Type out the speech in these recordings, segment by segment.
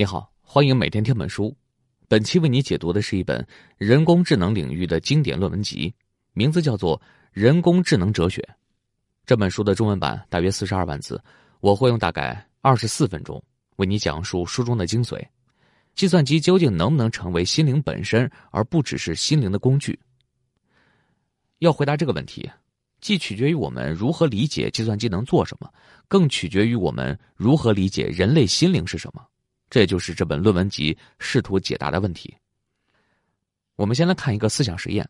你好，欢迎每天听本书。本期为你解读的是一本人工智能领域的经典论文集，名字叫做《人工智能哲学》。这本书的中文版大约四十二万字，我会用大概二十四分钟为你讲述书中的精髓。计算机究竟能不能成为心灵本身，而不只是心灵的工具？要回答这个问题，既取决于我们如何理解计算机能做什么，更取决于我们如何理解人类心灵是什么。这就是这本论文集试图解答的问题。我们先来看一个思想实验：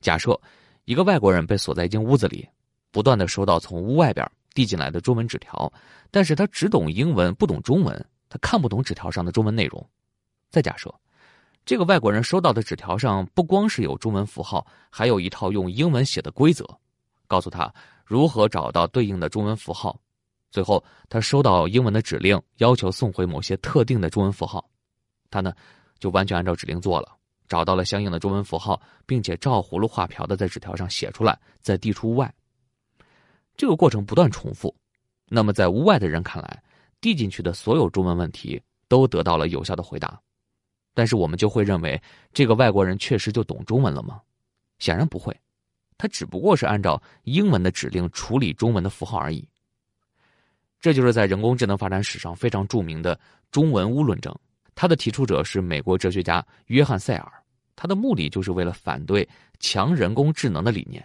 假设一个外国人被锁在一间屋子里，不断的收到从屋外边递进来的中文纸条，但是他只懂英文，不懂中文，他看不懂纸条上的中文内容。再假设，这个外国人收到的纸条上不光是有中文符号，还有一套用英文写的规则，告诉他如何找到对应的中文符号。最后，他收到英文的指令，要求送回某些特定的中文符号，他呢就完全按照指令做了，找到了相应的中文符号，并且照葫芦画瓢的在纸条上写出来，再递出屋外。这个过程不断重复，那么在屋外的人看来，递进去的所有中文问题都得到了有效的回答，但是我们就会认为这个外国人确实就懂中文了吗？显然不会，他只不过是按照英文的指令处理中文的符号而已。这就是在人工智能发展史上非常著名的中文乌论证。它的提出者是美国哲学家约翰·塞尔，他的目的就是为了反对强人工智能的理念。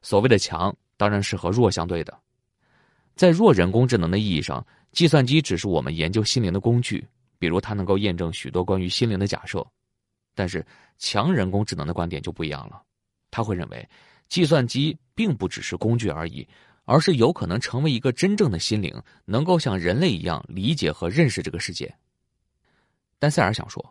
所谓的强，当然是和弱相对的。在弱人工智能的意义上，计算机只是我们研究心灵的工具，比如它能够验证许多关于心灵的假设。但是强人工智能的观点就不一样了，他会认为计算机并不只是工具而已。而是有可能成为一个真正的心灵，能够像人类一样理解和认识这个世界。但塞尔想说，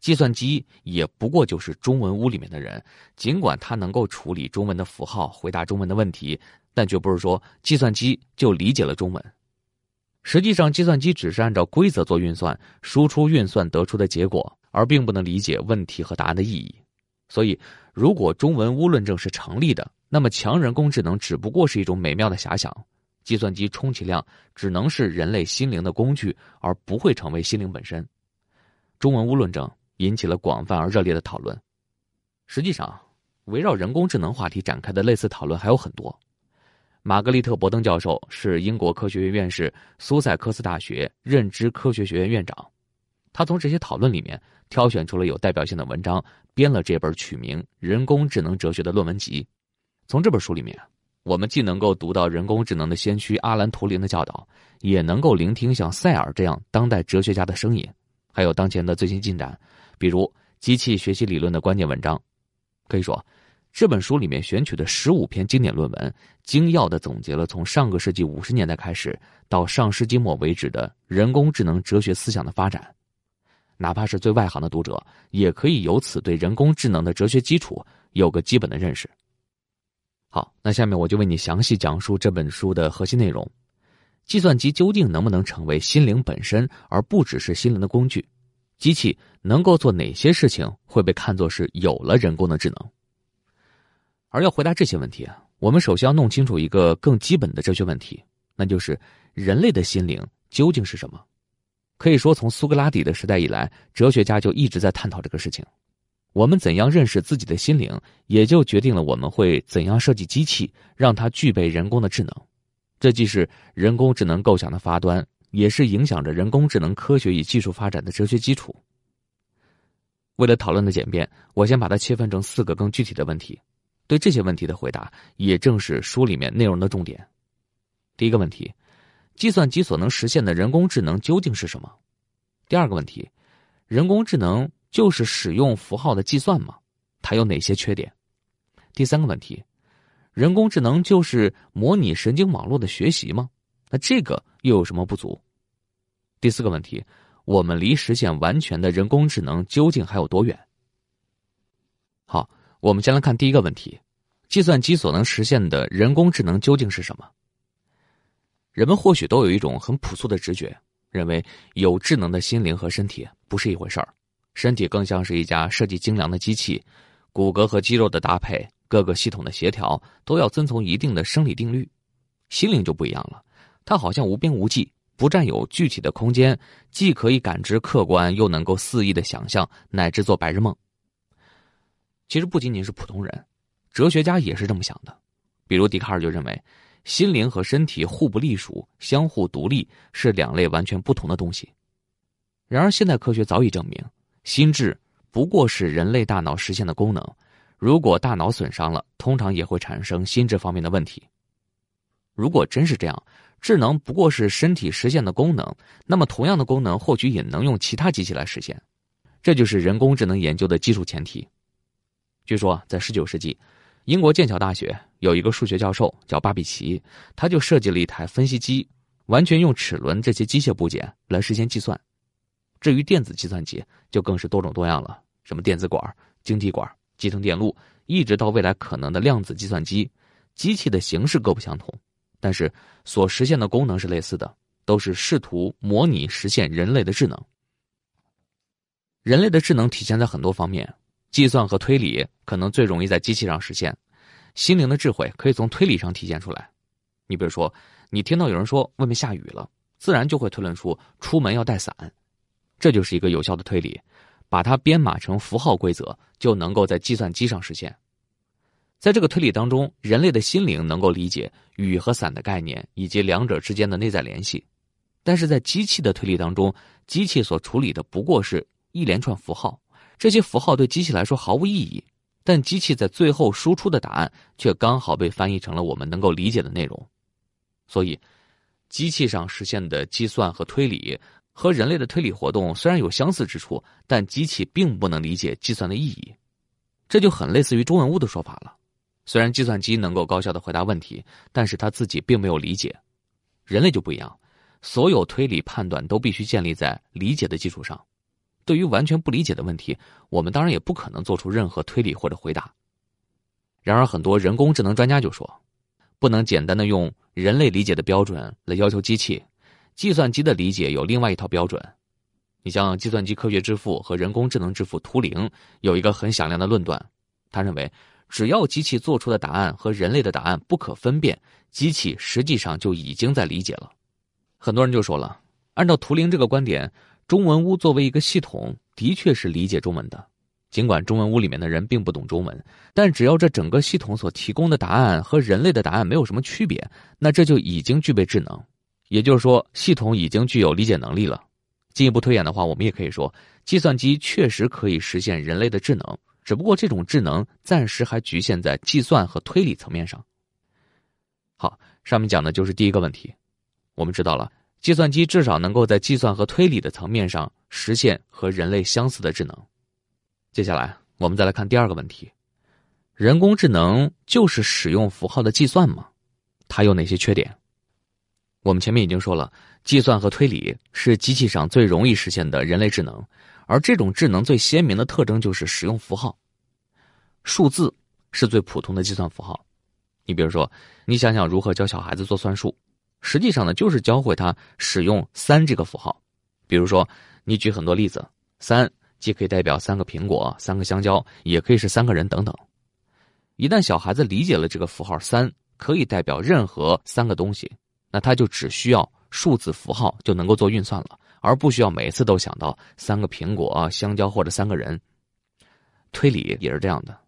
计算机也不过就是中文屋里面的人，尽管它能够处理中文的符号，回答中文的问题，但绝不是说计算机就理解了中文。实际上，计算机只是按照规则做运算，输出运算得出的结果，而并不能理解问题和答案的意义。所以，如果中文屋论证是成立的，那么强人工智能只不过是一种美妙的遐想，计算机充其量只能是人类心灵的工具，而不会成为心灵本身。中文屋论证引起了广泛而热烈的讨论。实际上，围绕人工智能话题展开的类似讨论还有很多。玛格丽特·伯登教授是英国科学院院士、苏塞克斯大学认知科学学院院长，他从这些讨论里面挑选出了有代表性的文章，编了这本取名《人工智能哲学》的论文集。从这本书里面，我们既能够读到人工智能的先驱阿兰·图灵的教导，也能够聆听像塞尔这样当代哲学家的声音，还有当前的最新进展，比如机器学习理论的关键文章。可以说，这本书里面选取的十五篇经典论文，精要的总结了从上个世纪五十年代开始到上世纪末为止的人工智能哲学思想的发展。哪怕是最外行的读者，也可以由此对人工智能的哲学基础有个基本的认识。好，那下面我就为你详细讲述这本书的核心内容：计算机究竟能不能成为心灵本身，而不只是心灵的工具？机器能够做哪些事情会被看作是有了人工的智能？而要回答这些问题啊，我们首先要弄清楚一个更基本的哲学问题，那就是人类的心灵究竟是什么？可以说，从苏格拉底的时代以来，哲学家就一直在探讨这个事情。我们怎样认识自己的心灵，也就决定了我们会怎样设计机器，让它具备人工的智能。这既是人工智能构想的发端，也是影响着人工智能科学与技术发展的哲学基础。为了讨论的简便，我先把它切分成四个更具体的问题。对这些问题的回答，也正是书里面内容的重点。第一个问题：计算机所能实现的人工智能究竟是什么？第二个问题：人工智能。就是使用符号的计算吗？它有哪些缺点？第三个问题，人工智能就是模拟神经网络的学习吗？那这个又有什么不足？第四个问题，我们离实现完全的人工智能究竟还有多远？好，我们先来看第一个问题：计算机所能实现的人工智能究竟是什么？人们或许都有一种很朴素的直觉，认为有智能的心灵和身体不是一回事儿。身体更像是一架设计精良的机器，骨骼和肌肉的搭配，各个系统的协调都要遵从一定的生理定律。心灵就不一样了，它好像无边无际，不占有具体的空间，既可以感知客观，又能够肆意的想象乃至做白日梦。其实不仅仅是普通人，哲学家也是这么想的。比如笛卡尔就认为，心灵和身体互不隶属，相互独立，是两类完全不同的东西。然而，现代科学早已证明，心智不过是人类大脑实现的功能。如果大脑损伤了，通常也会产生心智方面的问题。如果真是这样，智能不过是身体实现的功能，那么同样的功能或许也能用其他机器来实现。这就是人工智能研究的基础前提。据说，在十九世纪，英国剑桥大学有一个数学教授叫巴比奇，他就设计了一台分析机，完全用齿轮这些机械部件来实现计算。至于电子计算机，就更是多种多样了，什么电子管、晶体管。集成电路，一直到未来可能的量子计算机，机器的形式各不相同，但是所实现的功能是类似的，都是试图模拟实现人类的智能。人类的智能体现在很多方面，计算和推理可能最容易在机器上实现，心灵的智慧可以从推理上体现出来。你比如说，你听到有人说外面下雨了，自然就会推论出出门要带伞，这就是一个有效的推理。把它编码成符号规则，就能够在计算机上实现。在这个推理当中，人类的心灵能够理解雨和伞的概念以及两者之间的内在联系，但是在机器的推理当中，机器所处理的不过是一连串符号，这些符号对机器来说毫无意义，但机器在最后输出的答案却刚好被翻译成了我们能够理解的内容。所以，机器上实现的计算和推理。和人类的推理活动虽然有相似之处，但机器并不能理解计算的意义，这就很类似于中文屋的说法了。虽然计算机能够高效的回答问题，但是他自己并没有理解。人类就不一样，所有推理判断都必须建立在理解的基础上。对于完全不理解的问题，我们当然也不可能做出任何推理或者回答。然而，很多人工智能专家就说，不能简单的用人类理解的标准来要求机器。计算机的理解有另外一套标准，你像计算机科学之父和人工智能之父图灵有一个很响亮的论断，他认为只要机器做出的答案和人类的答案不可分辨，机器实际上就已经在理解了。很多人就说了，按照图灵这个观点，中文屋作为一个系统的确是理解中文的，尽管中文屋里面的人并不懂中文，但只要这整个系统所提供的答案和人类的答案没有什么区别，那这就已经具备智能。也就是说，系统已经具有理解能力了。进一步推演的话，我们也可以说，计算机确实可以实现人类的智能，只不过这种智能暂时还局限在计算和推理层面上。好，上面讲的就是第一个问题。我们知道了，计算机至少能够在计算和推理的层面上实现和人类相似的智能。接下来，我们再来看第二个问题：人工智能就是使用符号的计算吗？它有哪些缺点？我们前面已经说了，计算和推理是机器上最容易实现的人类智能，而这种智能最鲜明的特征就是使用符号。数字是最普通的计算符号。你比如说，你想想如何教小孩子做算术，实际上呢，就是教会他使用三这个符号。比如说，你举很多例子，三既可以代表三个苹果、三个香蕉，也可以是三个人等等。一旦小孩子理解了这个符号三可以代表任何三个东西。那它就只需要数字符号就能够做运算了，而不需要每次都想到三个苹果、香蕉或者三个人。推理也是这样的。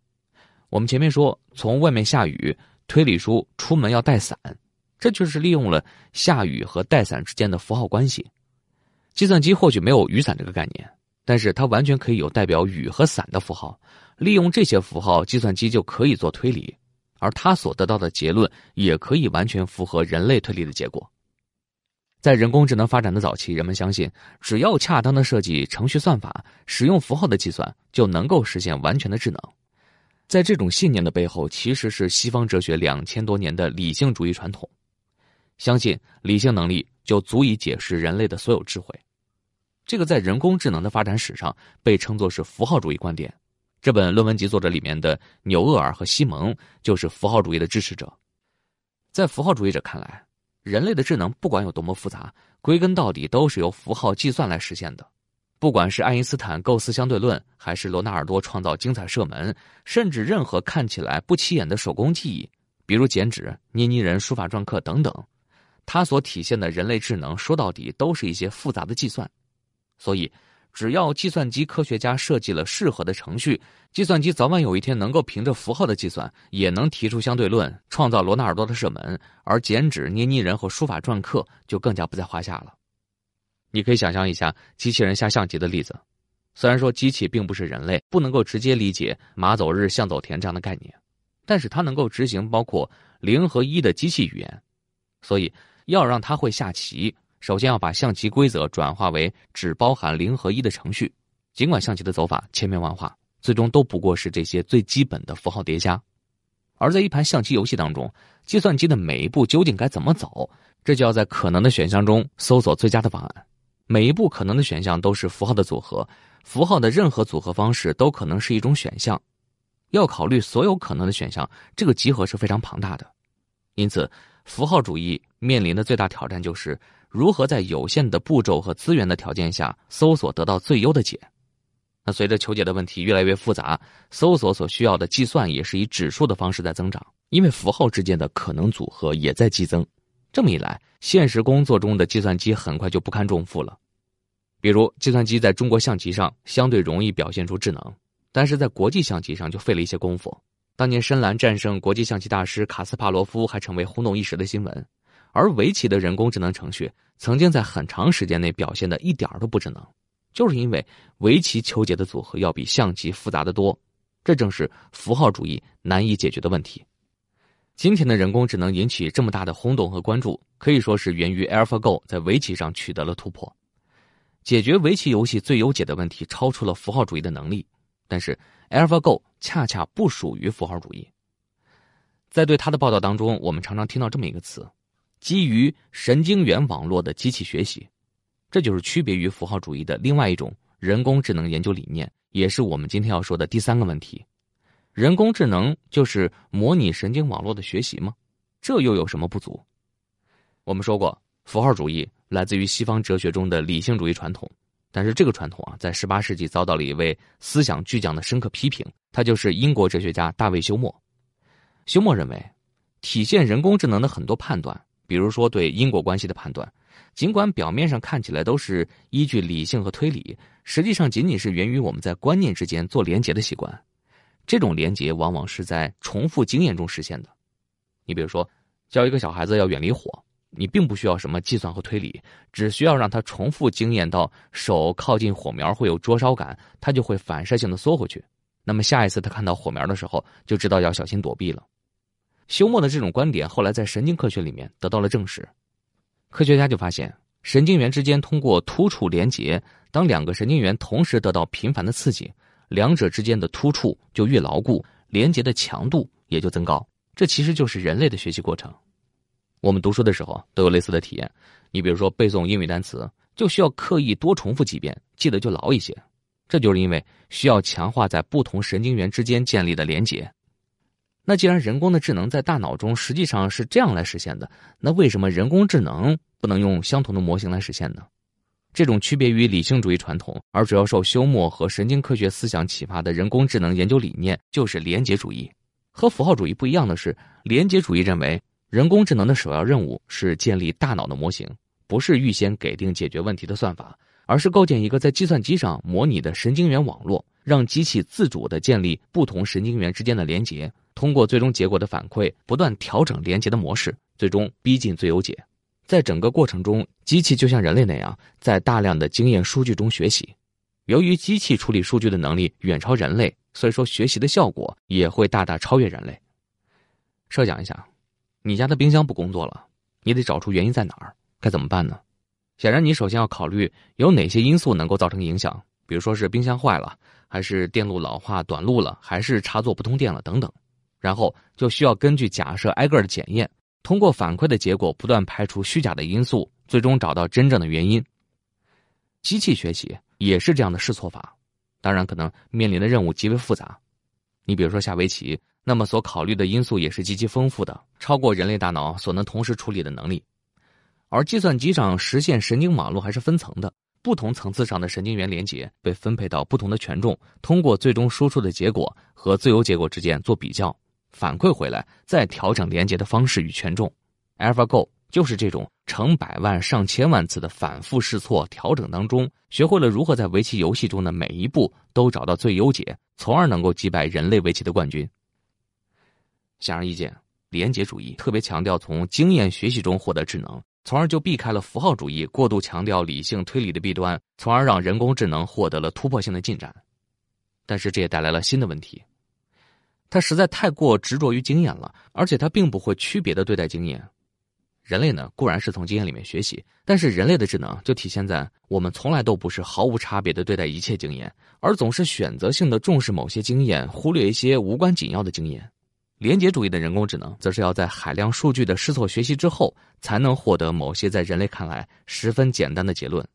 我们前面说，从外面下雨推理出出门要带伞，这就是利用了下雨和带伞之间的符号关系。计算机或许没有雨伞这个概念，但是它完全可以有代表雨和伞的符号，利用这些符号，计算机就可以做推理。而他所得到的结论也可以完全符合人类推理的结果。在人工智能发展的早期，人们相信，只要恰当的设计程序算法，使用符号的计算，就能够实现完全的智能。在这种信念的背后，其实是西方哲学两千多年的理性主义传统，相信理性能力就足以解释人类的所有智慧。这个在人工智能的发展史上被称作是符号主义观点。这本论文集作者里面的纽厄尔和西蒙就是符号主义的支持者。在符号主义者看来，人类的智能不管有多么复杂，归根到底都是由符号计算来实现的。不管是爱因斯坦构思相对论，还是罗纳尔多创造精彩射门，甚至任何看起来不起眼的手工技艺，比如剪纸、捏泥人、书法篆刻等等，它所体现的人类智能，说到底都是一些复杂的计算。所以，只要计算机科学家设计了适合的程序，计算机早晚有一天能够凭着符号的计算，也能提出相对论，创造罗纳尔多的射门，而剪纸、捏泥人和书法篆刻就更加不在话下了。你可以想象一下机器人下象棋的例子。虽然说机器并不是人类，不能够直接理解“马走日，象走田”这样的概念，但是它能够执行包括零和一的机器语言。所以，要让它会下棋，首先要把象棋规则转化为只包含零和一的程序。尽管象棋的走法千变万化，最终都不过是这些最基本的符号叠加。而在一盘象棋游戏当中，计算机的每一步究竟该怎么走，这就要在可能的选项中搜索最佳的方案。每一步可能的选项都是符号的组合。符号的任何组合方式都可能是一种选项，要考虑所有可能的选项，这个集合是非常庞大的。因此，符号主义面临的最大挑战就是如何在有限的步骤和资源的条件下搜索得到最优的解。那随着求解的问题越来越复杂，搜索所需要的计算也是以指数的方式在增长，因为符号之间的可能组合也在激增。这么一来，现实工作中的计算机很快就不堪重负了。比如，计算机在中国象棋上相对容易表现出智能，但是在国际象棋上就费了一些功夫。当年深蓝战胜国际象棋大师卡斯帕罗夫还成为轰动一时的新闻，而围棋的人工智能程序曾经在很长时间内表现的一点都不智能，就是因为围棋求解的组合要比象棋复杂的多。这正是符号主义难以解决的问题。今天的人工智能引起这么大的轰动和关注，可以说是源于 AlphaGo 在围棋上取得了突破。解决围棋游戏最优解的问题超出了符号主义的能力，但是 AlphaGo 恰恰不属于符号主义。在对他的报道当中，我们常常听到这么一个词：基于神经元网络的机器学习，这就是区别于符号主义的另外一种人工智能研究理念，也是我们今天要说的第三个问题。人工智能就是模拟神经网络的学习吗？这又有什么不足？我们说过，符号主义。来自于西方哲学中的理性主义传统，但是这个传统啊，在十八世纪遭到了一位思想巨匠的深刻批评，他就是英国哲学家大卫休谟。休谟认为，体现人工智能的很多判断，比如说对因果关系的判断，尽管表面上看起来都是依据理性和推理，实际上仅仅是源于我们在观念之间做连结的习惯。这种连结往往是在重复经验中实现的。你比如说，教一个小孩子要远离火。你并不需要什么计算和推理，只需要让他重复经验到手靠近火苗会有灼烧感，他就会反射性的缩回去。那么下一次他看到火苗的时候，就知道要小心躲避了。休谟的这种观点后来在神经科学里面得到了证实。科学家就发现，神经元之间通过突触连接，当两个神经元同时得到频繁的刺激，两者之间的突触就越牢固，连接的强度也就增高。这其实就是人类的学习过程。我们读书的时候都有类似的体验，你比如说背诵英语单词，就需要刻意多重复几遍，记得就牢一些。这就是因为需要强化在不同神经元之间建立的连接。那既然人工的智能在大脑中实际上是这样来实现的，那为什么人工智能不能用相同的模型来实现呢？这种区别于理性主义传统，而主要受休谟和神经科学思想启发的人工智能研究理念，就是连结主义。和符号主义不一样的是，连结主义认为。人工智能的首要任务是建立大脑的模型，不是预先给定解决问题的算法，而是构建一个在计算机上模拟的神经元网络，让机器自主的建立不同神经元之间的连接，通过最终结果的反馈，不断调整连接的模式，最终逼近最优解。在整个过程中，机器就像人类那样，在大量的经验数据中学习。由于机器处理数据的能力远超人类，所以说学习的效果也会大大超越人类。设想一下。你家的冰箱不工作了，你得找出原因在哪儿，该怎么办呢？显然，你首先要考虑有哪些因素能够造成影响，比如说是冰箱坏了，还是电路老化短路了，还是插座不通电了等等。然后就需要根据假设挨个的检验，通过反馈的结果不断排除虚假的因素，最终找到真正的原因。机器学习也是这样的试错法，当然可能面临的任务极为复杂。你比如说下围棋。那么所考虑的因素也是极其丰富的，超过人类大脑所能同时处理的能力。而计算机上实现神经网络还是分层的，不同层次上的神经元连接被分配到不同的权重，通过最终输出的结果和最优结果之间做比较，反馈回来再调整连接的方式与权重。AlphaGo 就是这种成百万上千万次的反复试错调整当中，学会了如何在围棋游戏中的每一步都找到最优解，从而能够击败人类围棋的冠军。显而易见，连接主义特别强调从经验学习中获得智能，从而就避开了符号主义过度强调理性推理的弊端，从而让人工智能获得了突破性的进展。但是这也带来了新的问题。他实在太过执着于经验了，而且他并不会区别的对待经验。人类呢固然是从经验里面学习，但是人类的智能就体现在我们从来都不是毫无差别的对待一切经验，而总是选择性的重视某些经验，忽略一些无关紧要的经验。廉洁主义的人工智能则是要在海量数据的试错学习之后，才能获得某些在人类看来十分简单的结论。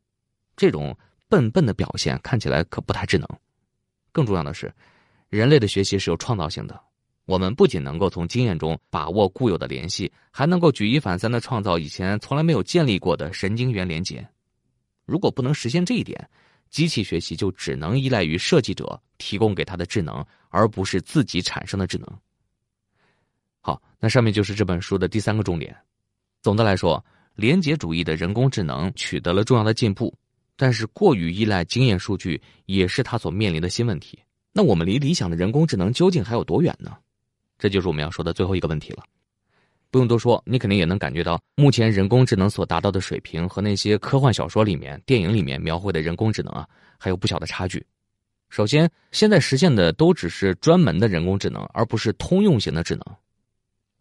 这种笨笨的表现看起来可不太智能。更重要的是。人类的学习是有创造性的，我们不仅能够从经验中把握固有的联系，还能够举一反三的创造以前从来没有建立过的神经元连接。如果不能实现这一点，机器学习就只能依赖于设计者提供给它的智能，而不是自己产生的智能。好，那上面就是这本书的第三个重点。总的来说，连结主义的人工智能取得了重要的进步，但是过于依赖经验数据也是它所面临的新问题。那我们离理想的人工智能究竟还有多远呢？这就是我们要说的最后一个问题了。不用多说，你肯定也能感觉到，目前人工智能所达到的水平和那些科幻小说里面、电影里面描绘的人工智能啊，还有不小的差距。首先，现在实现的都只是专门的人工智能，而不是通用型的智能。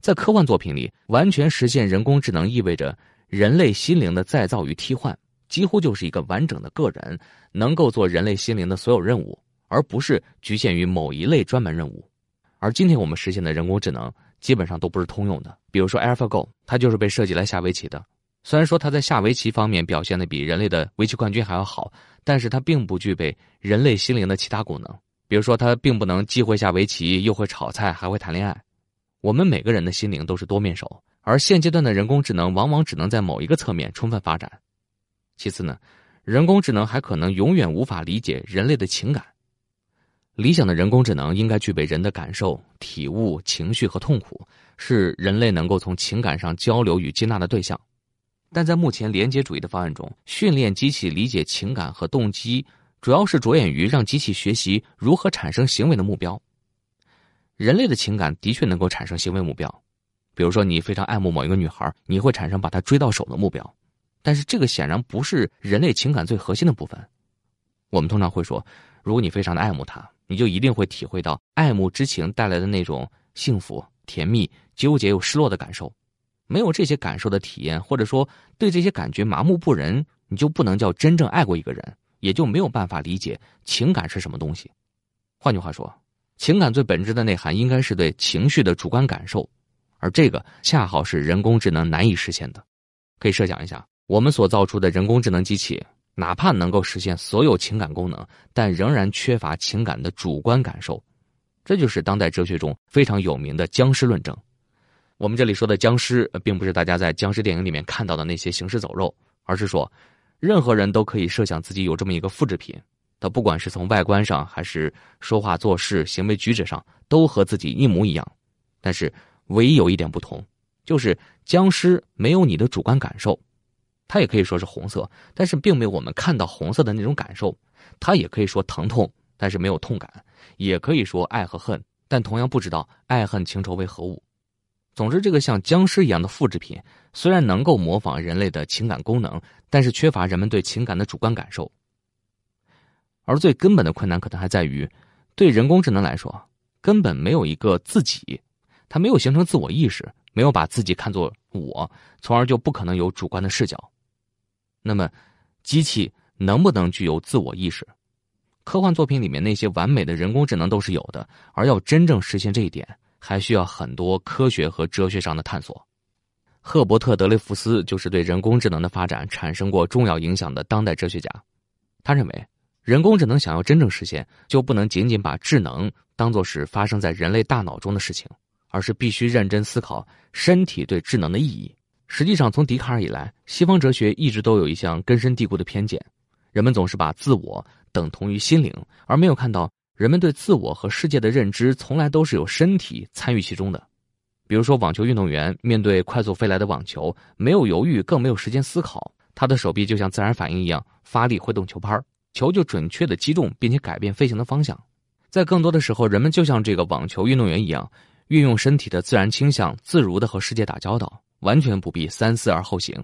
在科幻作品里，完全实现人工智能意味着人类心灵的再造与替换，几乎就是一个完整的个人，能够做人类心灵的所有任务。而不是局限于某一类专门任务，而今天我们实现的人工智能基本上都不是通用的。比如说 AlphaGo，它就是被设计来下围棋的。虽然说它在下围棋方面表现的比人类的围棋冠军还要好，但是它并不具备人类心灵的其他功能。比如说，它并不能既会下围棋，又会炒菜，还会谈恋爱。我们每个人的心灵都是多面手，而现阶段的人工智能往往只能在某一个侧面充分发展。其次呢，人工智能还可能永远无法理解人类的情感。理想的人工智能应该具备人的感受、体悟、情绪和痛苦，是人类能够从情感上交流与接纳的对象。但在目前连接主义的方案中，训练机器理解情感和动机，主要是着眼于让机器学习如何产生行为的目标。人类的情感的确能够产生行为目标，比如说你非常爱慕某一个女孩，你会产生把她追到手的目标。但是这个显然不是人类情感最核心的部分。我们通常会说，如果你非常的爱慕她。你就一定会体会到爱慕之情带来的那种幸福、甜蜜、纠结又失落的感受。没有这些感受的体验，或者说对这些感觉麻木不仁，你就不能叫真正爱过一个人，也就没有办法理解情感是什么东西。换句话说，情感最本质的内涵应该是对情绪的主观感受，而这个恰好是人工智能难以实现的。可以设想一下，我们所造出的人工智能机器。哪怕能够实现所有情感功能，但仍然缺乏情感的主观感受，这就是当代哲学中非常有名的僵尸论证。我们这里说的僵尸，并不是大家在僵尸电影里面看到的那些行尸走肉，而是说，任何人都可以设想自己有这么一个复制品，他不管是从外观上，还是说话做事、行为举止上，都和自己一模一样。但是，唯一有一点不同，就是僵尸没有你的主观感受。它也可以说是红色，但是并没有我们看到红色的那种感受。它也可以说疼痛，但是没有痛感；也可以说爱和恨，但同样不知道爱恨情仇为何物。总之，这个像僵尸一样的复制品，虽然能够模仿人类的情感功能，但是缺乏人们对情感的主观感受。而最根本的困难，可能还在于，对人工智能来说，根本没有一个自己，它没有形成自我意识，没有把自己看作我，从而就不可能有主观的视角。那么，机器能不能具有自我意识？科幻作品里面那些完美的人工智能都是有的，而要真正实现这一点，还需要很多科学和哲学上的探索。赫伯特·德雷福斯就是对人工智能的发展产生过重要影响的当代哲学家。他认为，人工智能想要真正实现，就不能仅仅把智能当作是发生在人类大脑中的事情，而是必须认真思考身体对智能的意义。实际上，从笛卡尔以来，西方哲学一直都有一项根深蒂固的偏见：人们总是把自我等同于心灵，而没有看到人们对自我和世界的认知从来都是有身体参与其中的。比如说，网球运动员面对快速飞来的网球，没有犹豫，更没有时间思考，他的手臂就像自然反应一样发力挥动球拍，球就准确的击中并且改变飞行的方向。在更多的时候，人们就像这个网球运动员一样，运用身体的自然倾向，自如的和世界打交道，完全不必三思而后行。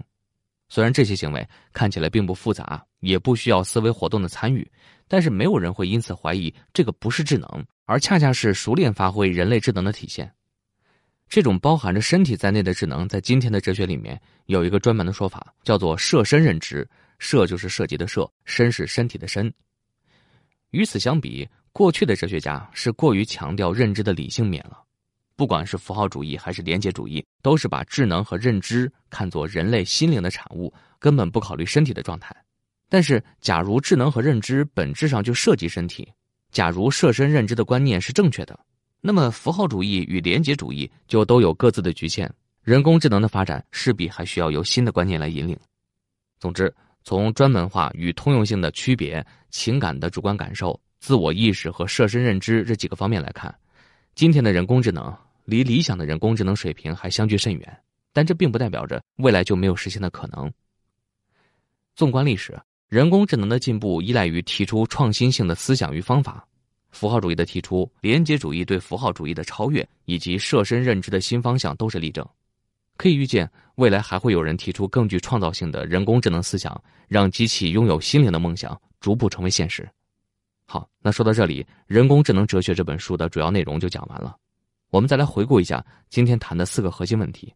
虽然这些行为看起来并不复杂，也不需要思维活动的参与，但是没有人会因此怀疑这个不是智能，而恰恰是熟练发挥人类智能的体现。这种包含着身体在内的智能，在今天的哲学里面有一个专门的说法，叫做设身认知。设就是涉及的设，身是身体的身。与此相比，过去的哲学家是过于强调认知的理性面了。不管是符号主义还是连结主义，都是把智能和认知看作人类心灵的产物，根本不考虑身体的状态。但是，假如智能和认知本质上就涉及身体，假如设身认知的观念是正确的，那么符号主义与连结主义就都有各自的局限。人工智能的发展势必还需要由新的观念来引领。总之，从专门化与通用性的区别、情感的主观感受、自我意识和设身认知这几个方面来看，今天的人工智能。离理想的人工智能水平还相距甚远，但这并不代表着未来就没有实现的可能。纵观历史，人工智能的进步依赖于提出创新性的思想与方法。符号主义的提出、连接主义对符号主义的超越，以及设身认知的新方向都是例证。可以预见，未来还会有人提出更具创造性的人工智能思想，让机器拥有心灵的梦想逐步成为现实。好，那说到这里，《人工智能哲学》这本书的主要内容就讲完了。我们再来回顾一下今天谈的四个核心问题。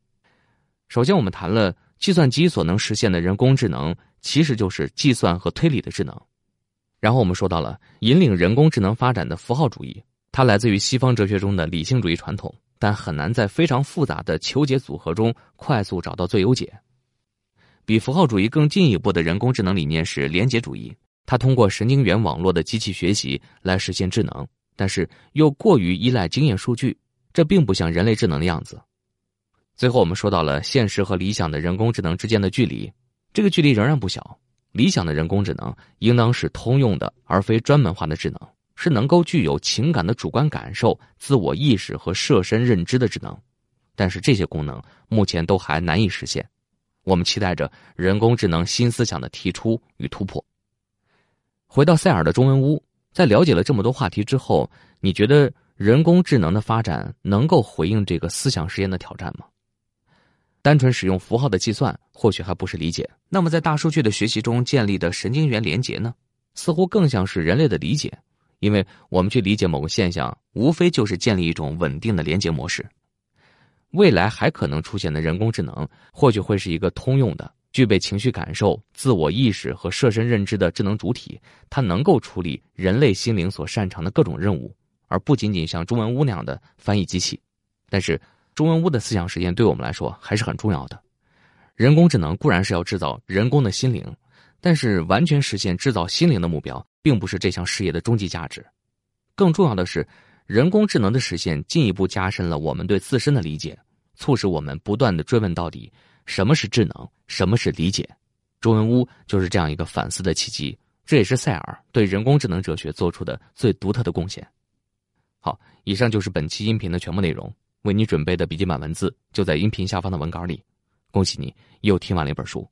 首先，我们谈了计算机所能实现的人工智能，其实就是计算和推理的智能。然后，我们说到了引领人工智能发展的符号主义，它来自于西方哲学中的理性主义传统，但很难在非常复杂的求解组合中快速找到最优解。比符号主义更进一步的人工智能理念是连结主义，它通过神经元网络的机器学习来实现智能，但是又过于依赖经验数据。这并不像人类智能的样子。最后，我们说到了现实和理想的人工智能之间的距离，这个距离仍然不小。理想的人工智能应当是通用的，而非专门化的智能，是能够具有情感的主观感受、自我意识和设身认知的智能。但是这些功能目前都还难以实现。我们期待着人工智能新思想的提出与突破。回到塞尔的中文屋，在了解了这么多话题之后，你觉得？人工智能的发展能够回应这个思想实验的挑战吗？单纯使用符号的计算或许还不是理解。那么，在大数据的学习中建立的神经元连接呢？似乎更像是人类的理解，因为我们去理解某个现象，无非就是建立一种稳定的连接模式。未来还可能出现的人工智能，或许会是一个通用的、具备情绪感受、自我意识和设身认知的智能主体，它能够处理人类心灵所擅长的各种任务。而不仅仅像中文屋那样的翻译机器，但是中文屋的思想实验对我们来说还是很重要的。人工智能固然是要制造人工的心灵，但是完全实现制造心灵的目标，并不是这项事业的终极价值。更重要的是，人工智能的实现进一步加深了我们对自身的理解，促使我们不断的追问到底：什么是智能？什么是理解？中文屋就是这样一个反思的契机，这也是塞尔对人工智能哲学做出的最独特的贡献。好，以上就是本期音频的全部内容。为你准备的笔记本文字就在音频下方的文稿里。恭喜你又听完了一本书。